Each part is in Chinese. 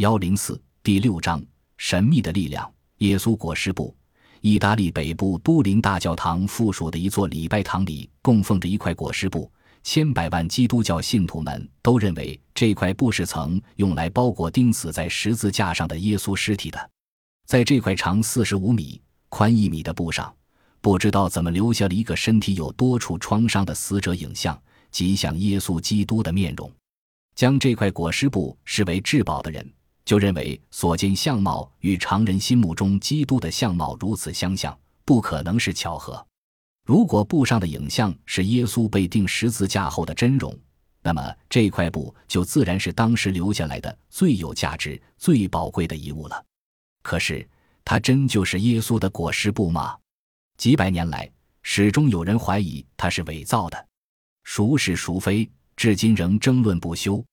幺零四第六章神秘的力量。耶稣裹尸布，意大利北部都灵大教堂附属的一座礼拜堂里供奉着一块裹尸布。千百万基督教信徒们都认为这块布是曾用来包裹钉死在十字架上的耶稣尸体的。在这块长四十五米、宽一米的布上，不知道怎么留下了一个身体有多处创伤的死者影像，极像耶稣基督的面容。将这块裹尸布视为至宝的人，就认为所见相貌与常人心目中基督的相貌如此相像，不可能是巧合。如果布上的影像是耶稣被钉十字架后的真容，那么这块布就自然是当时留下来的最有价值、最宝贵的遗物了。可是，它真就是耶稣的裹尸布吗？几百年来，始终有人怀疑它是伪造的，孰是孰非，至今仍争论不休。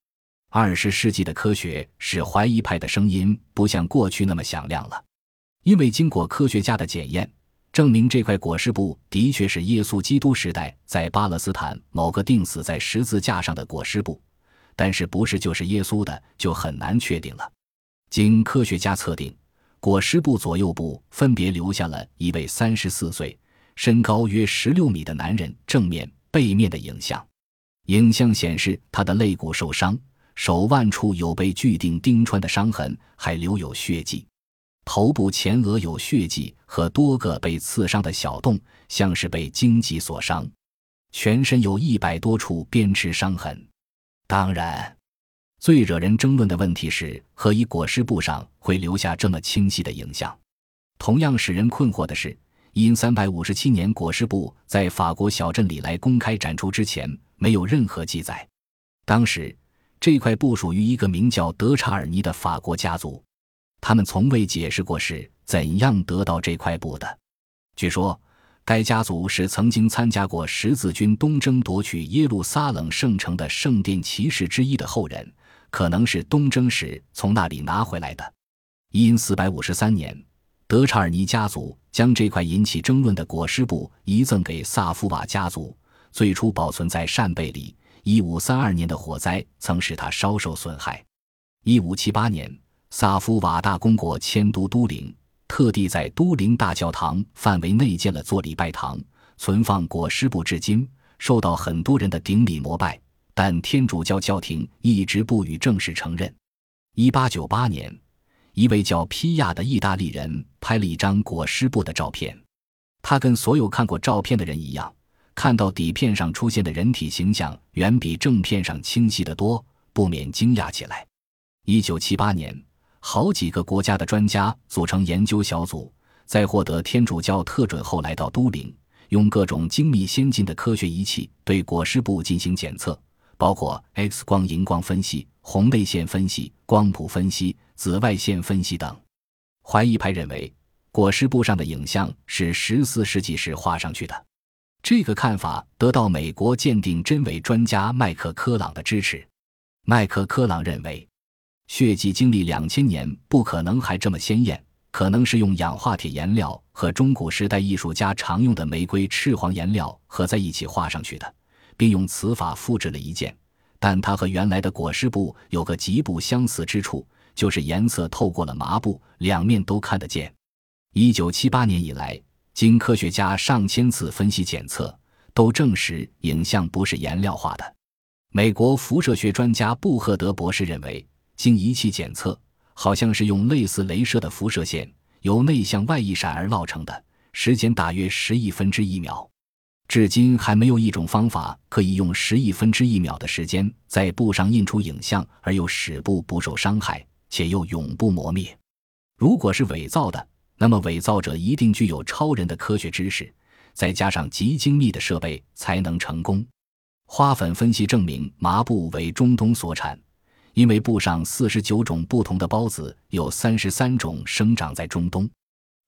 二十世纪的科学使怀疑派的声音不像过去那么响亮了，因为经过科学家的检验。证明这块裹尸布的确是耶稣基督时代在巴勒斯坦某个钉死在十字架上的裹尸布，但是不是就是耶稣的就很难确定了。经科学家测定，裹尸布左右部分别留下了一位三十四岁、身高约十六米的男人正面、背面的影像。影像显示他的肋骨受伤，手腕处有被锯钉钉穿的伤痕，还留有血迹。头部前额有血迹和多个被刺伤的小洞，像是被荆棘所伤。全身有一百多处鞭笞伤痕。当然，最惹人争论的问题是，何以裹尸布上会留下这么清晰的影像？同样使人困惑的是，因三百五十七年裹尸布在法国小镇里来公开展出之前，没有任何记载。当时，这块布属于一个名叫德查尔尼的法国家族。他们从未解释过是怎样得到这块布的。据说，该家族是曾经参加过十字军东征夺取耶路撒冷圣城的圣殿骑士之一的后人，可能是东征时从那里拿回来的。因四百五十三年，德查尔尼家族将这块引起争论的裹尸布遗赠给萨夫瓦家族，最初保存在扇贝里。一五三二年的火灾曾使他稍受损害。一五七八年。萨夫瓦大公国迁都都灵，特地在都灵大教堂范围内建了座礼拜堂，存放裹尸布至今，受到很多人的顶礼膜拜。但天主教教廷一直不予正式承认。一八九八年，一位叫皮亚的意大利人拍了一张裹尸布的照片，他跟所有看过照片的人一样，看到底片上出现的人体形象远比正片上清晰得多，不免惊讶起来。一九七八年。好几个国家的专家组成研究小组，在获得天主教特准后来到都灵，用各种精密先进的科学仪器对裹尸布进行检测，包括 X 光、荧光分析、红内线分析、光谱分析、紫外线分析等。怀疑派认为，裹尸布上的影像是十四世纪时画上去的。这个看法得到美国鉴定真伪专家麦克科朗的支持。麦克科朗认为。血迹经历两千年，不可能还这么鲜艳，可能是用氧化铁颜料和中古时代艺术家常用的玫瑰赤黄颜料合在一起画上去的，并用此法复制了一件。但它和原来的裹尸布有个极不相似之处，就是颜色透过了麻布，两面都看得见。一九七八年以来，经科学家上千次分析检测，都证实影像不是颜料画的。美国辐射学专家布赫德博士认为。经仪器检测，好像是用类似镭射的辐射线由内向外一闪而烙成的，时间大约十亿分之一秒。至今还没有一种方法可以用十亿分之一秒的时间在布上印出影像，而又使布不受伤害，且又永不磨灭。如果是伪造的，那么伪造者一定具有超人的科学知识，再加上极精密的设备，才能成功。花粉分析证明，麻布为中东所产。因为布上四十九种不同的孢子，有三十三种生长在中东。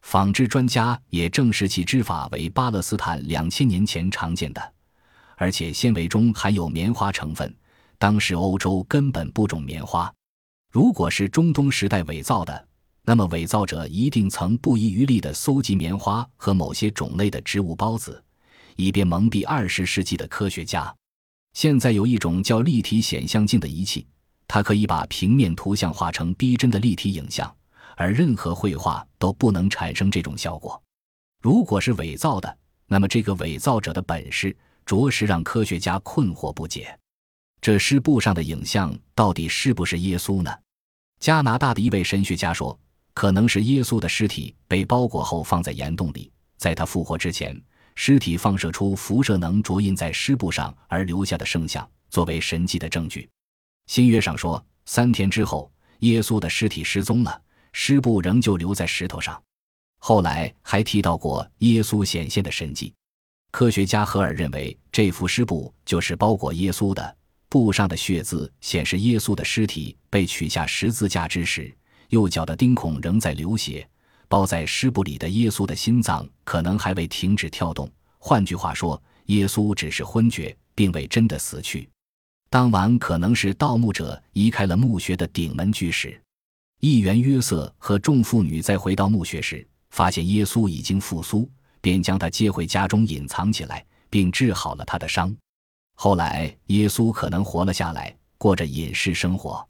纺织专家也证实其织法为巴勒斯坦两千年前常见的，而且纤维中含有棉花成分。当时欧洲根本不种棉花。如果是中东时代伪造的，那么伪造者一定曾不遗余力地搜集棉花和某些种类的植物孢子，以便蒙蔽二十世纪的科学家。现在有一种叫立体显像镜的仪器。它可以把平面图像画成逼真的立体影像，而任何绘画都不能产生这种效果。如果是伪造的，那么这个伪造者的本事着实让科学家困惑不解。这尸布上的影像到底是不是耶稣呢？加拿大的一位神学家说，可能是耶稣的尸体被包裹后放在岩洞里，在他复活之前，尸体放射出辐射能着印在尸布上而留下的圣像，作为神迹的证据。新约上说，三天之后，耶稣的尸体失踪了，尸布仍旧留在石头上。后来还提到过耶稣显现的神迹。科学家赫尔认为，这幅尸布就是包裹耶稣的，布上的血渍显示耶稣的尸体被取下十字架之时，右脚的钉孔仍在流血。包在尸布里的耶稣的心脏可能还未停止跳动。换句话说，耶稣只是昏厥，并未真的死去。当晚可能是盗墓者移开了墓穴的顶门巨石。议员约瑟和众妇女在回到墓穴时，发现耶稣已经复苏，便将他接回家中隐藏起来，并治好了他的伤。后来，耶稣可能活了下来，过着隐士生活。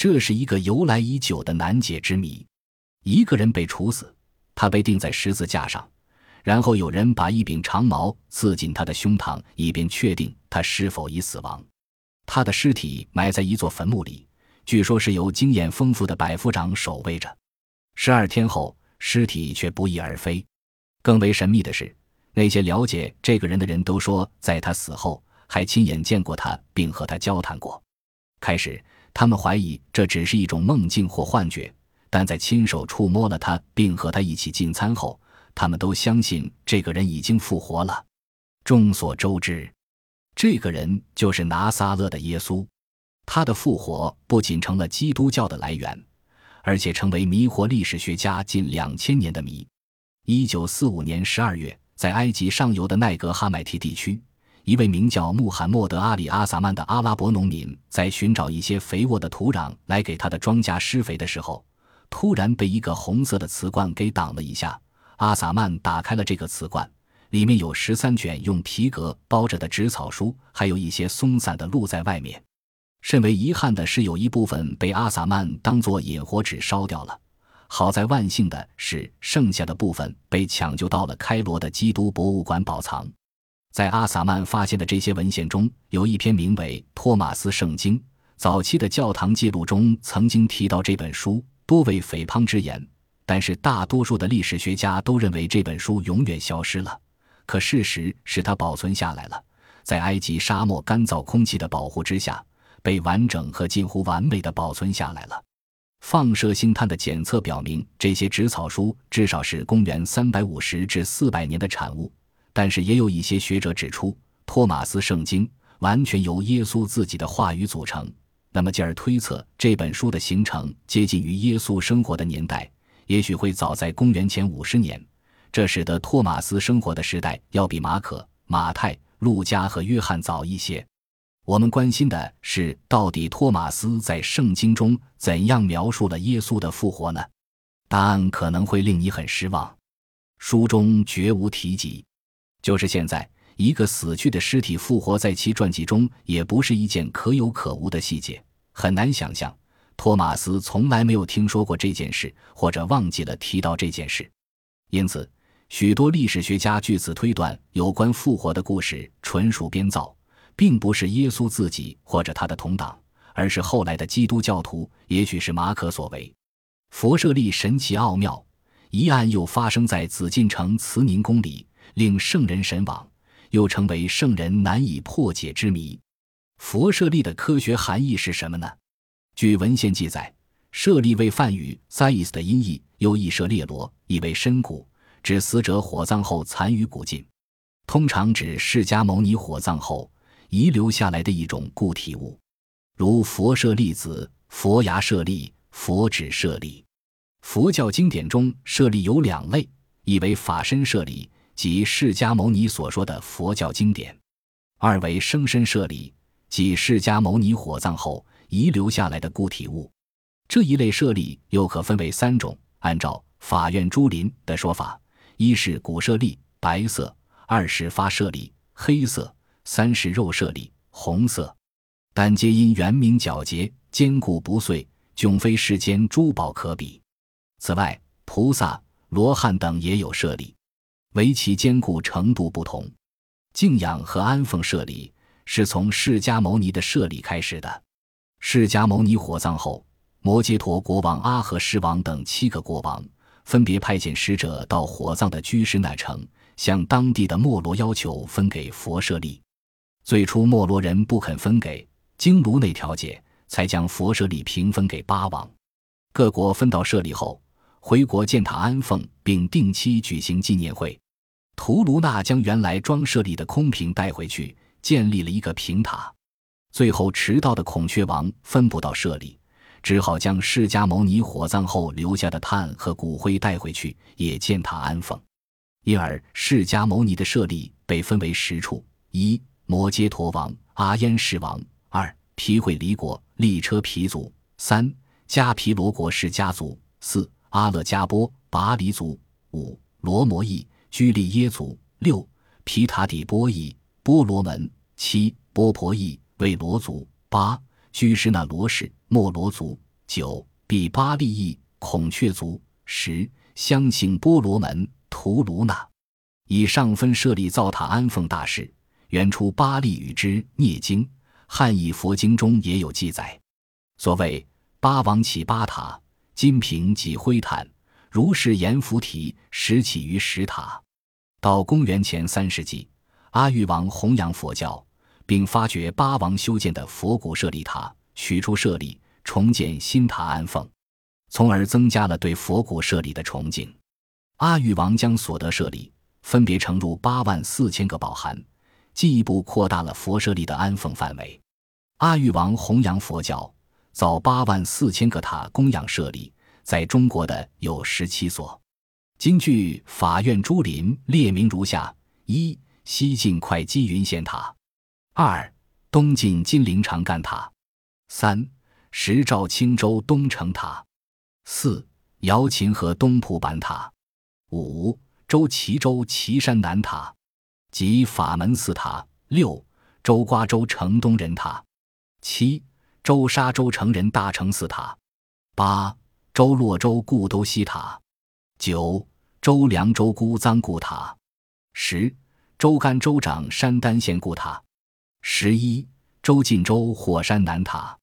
这是一个由来已久的难解之谜。一个人被处死，他被钉在十字架上，然后有人把一柄长矛刺进他的胸膛，以便确定他是否已死亡。他的尸体埋在一座坟墓里，据说是由经验丰富的百夫长守卫着。十二天后，尸体却不翼而飞。更为神秘的是，那些了解这个人的人都说，在他死后还亲眼见过他，并和他交谈过。开始，他们怀疑这只是一种梦境或幻觉，但在亲手触摸了他，并和他一起进餐后，他们都相信这个人已经复活了。众所周知。这个人就是拿撒勒的耶稣，他的复活不仅成了基督教的来源，而且成为迷惑历史学家近两千年的谜。一九四五年十二月，在埃及上游的奈格哈迈提地区，一位名叫穆罕默德·阿里·阿萨曼的阿拉伯农民在寻找一些肥沃的土壤来给他的庄稼施肥的时候，突然被一个红色的瓷罐给挡了一下。阿萨曼打开了这个瓷罐。里面有十三卷用皮革包着的纸草书，还有一些松散的露在外面。甚为遗憾的是，有一部分被阿萨曼当作引火纸烧掉了。好在万幸的是，剩下的部分被抢救到了开罗的基督博物馆保藏。在阿萨曼发现的这些文献中，有一篇名为《托马斯圣经》。早期的教堂记录中曾经提到这本书，多为诽谤之言。但是大多数的历史学家都认为这本书永远消失了。可事实是，它保存下来了，在埃及沙漠干燥空气的保护之下，被完整和近乎完美的保存下来了。放射性碳的检测表明，这些纸草书至少是公元三百五十至四百年的产物。但是，也有一些学者指出，托马斯圣经完全由耶稣自己的话语组成。那么，进而推测这本书的形成接近于耶稣生活的年代，也许会早在公元前五十年。这使得托马斯生活的时代要比马可、马太、路加和约翰早一些。我们关心的是，到底托马斯在圣经中怎样描述了耶稣的复活呢？答案可能会令你很失望，书中绝无提及。就是现在，一个死去的尸体复活在其传记中，也不是一件可有可无的细节。很难想象，托马斯从来没有听说过这件事，或者忘记了提到这件事。因此。许多历史学家据此推断，有关复活的故事纯属编造，并不是耶稣自己或者他的同党，而是后来的基督教徒，也许是马可所为。佛舍利神奇奥妙，一案又发生在紫禁城慈宁宫里，令圣人神往，又成为圣人难以破解之谜。佛舍利的科学含义是什么呢？据文献记载，舍利为梵语 “sais” 的音译，又译舍列罗，意为深谷。指死者火葬后残余古镜，通常指释迦牟尼火葬后遗留下来的一种固体物，如佛舍利子、佛牙舍利、佛指舍利。佛教经典中舍利有两类，一为法身舍利，即释迦牟尼所说的佛教经典；二为生身舍利，即释迦牟尼火葬后遗留下来的固体物。这一类舍利又可分为三种，按照法院朱林的说法。一是骨舍利，白色；二是发舍利，黑色；三是肉舍利，红色。但皆因圆明皎洁、坚固不碎，迥非世间珠宝可比。此外，菩萨、罗汉等也有舍利，为其坚固程度不同。敬仰和安奉舍利是从释迦牟尼的舍利开始的。释迦牟尼火葬后，摩揭陀国王阿和狮王等七个国王分别派遣使者到火葬的居士那城，向当地的莫罗要求分给佛舍利。最初，莫罗人不肯分给，经卢内调解，才将佛舍利平分给八王。各国分到舍利后，回国建塔安奉，并定期举行纪念会。图卢纳将原来装舍利的空瓶带回去，建立了一个平塔。最后，迟到的孔雀王分不到舍利，只好将释迦牟尼火葬后留下的炭和骨灰带回去，也建塔安奉。因而，释迦牟尼的舍利被分为十处：一、摩揭陀王阿焉氏王；二、毗会离国利车皮族；三、迦毗罗国氏家族；四、阿勒迦波拔离族；五、罗摩裔居利耶族；六、皮塔底波裔波罗门；七、波婆裔。为罗族八居士那罗氏莫罗族九比巴利裔孔雀族十相信波罗门图卢那，以上分设立造塔安奉大事，原出巴利语之涅经，汉译佛经中也有记载。所谓八王起八塔，金瓶及灰坛，如是阎浮提始起于石塔。到公元前三世纪，阿育王弘扬佛教。并发掘八王修建的佛骨舍利塔，取出舍利，重建新塔安奉，从而增加了对佛骨舍利的崇敬。阿育王将所得舍利分别盛入八万四千个宝函，进一步扩大了佛舍利的安奉范围。阿育王弘扬佛教，造八万四千个塔供养舍利，在中国的有十七所。今据法院朱林列明如下：一、西晋会稽云仙塔。二、东晋金陵长干塔；三、石兆青州东城塔；四、瑶琴河东浦坂塔；五、周齐州岐山南塔及法门寺塔；六、周瓜州城东人塔；七、周沙州城人大成寺塔；八、周洛州故都西塔；九、周凉州孤臧故塔；十、周甘州长山丹县故塔。十一，周晋州火山南塔；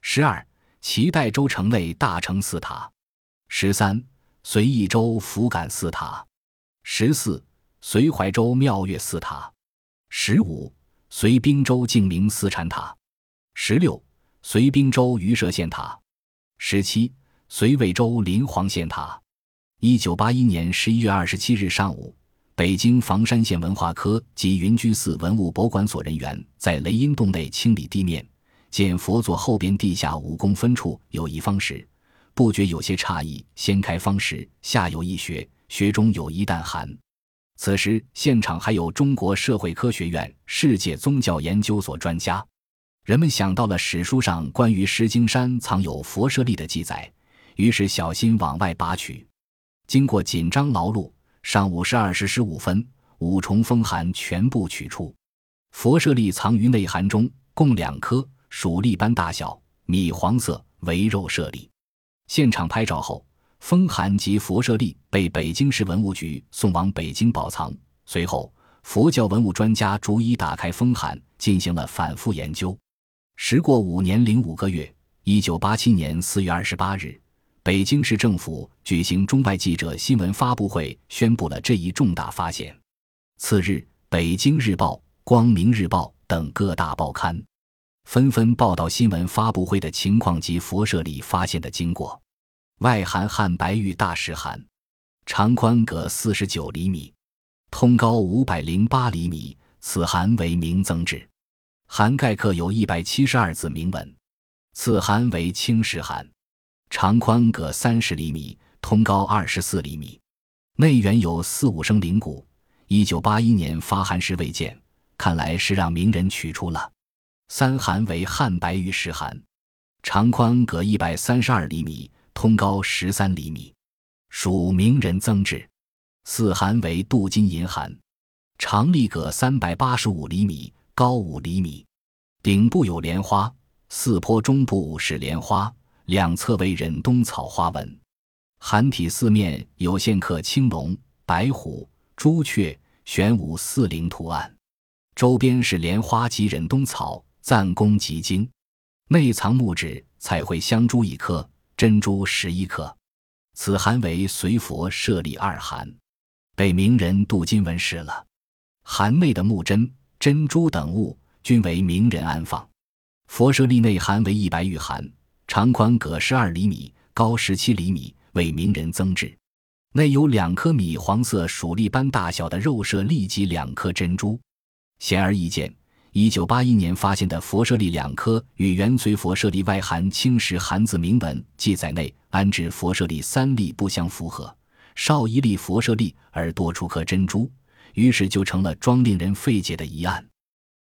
十二，齐代州城内大成寺塔；十三，随义州福感寺塔；十四，随怀州妙月寺塔；十五，随滨州静明寺禅塔；十六，随滨州榆社县塔；十七，随魏州临黄县塔。一九八一年十一月二十七日上午。北京房山县文化科及云居寺文物博物馆所人员在雷音洞内清理地面，见佛座后边地下五公分处有一方石，不觉有些诧异。掀开方石，下有一穴，穴中有一弹函。此时现场还有中国社会科学院世界宗教研究所专家，人们想到了史书上关于石经山藏有佛舍利的记载，于是小心往外拔取。经过紧张劳碌。上午十二时十五分，五重风函全部取出，佛舍利藏于内函中，共两颗，属粒般大小，米黄色，为肉舍利。现场拍照后，风函及佛舍利被北京市文物局送往北京保藏。随后，佛教文物专家逐一打开风函，进行了反复研究。时过五年零五个月，一九八七年四月二十八日。北京市政府举行中外记者新闻发布会，宣布了这一重大发现。次日，《北京日报》《光明日报》等各大报刊纷纷报道新闻发布会的情况及佛舍里发现的经过。外函汉白玉大石函，长宽各四十九厘米，通高五百零八厘米。此函为明增制，函盖刻有一百七十二字铭文。此函为青石函。长宽各三十厘米，通高二十四厘米，内原有四五升灵骨。一九八一年发函时未见，看来是让名人取出了。三函为汉白玉石函，长宽各一百三十二厘米，通高十三厘米，属名人增制。四函为镀金银函，长立各三百八十五厘米，高五厘米。顶部有莲花，四坡中部是莲花，两侧为忍冬草花纹。函体四面有线刻青龙、白虎、朱雀、玄武四灵图案，周边是莲花及忍冬草，赞功极精。内藏木质彩绘香珠一颗，珍珠十一颗。此函为随佛舍利二函，被名人镀金纹饰了。函内的木针、珍珠等物均为名人安放。佛舍利内含为一白玉函，长宽各十二厘米，高十七厘米。为名人增置，内有两颗米黄色鼠粒般大小的肉舍利及两颗珍珠。显而易见，一九八一年发现的佛舍利两颗与原随佛舍利外含青石函字铭文记载内安置佛舍利三粒不相符合，少一粒佛舍利而多出颗珍珠，于是就成了装令人费解的疑案。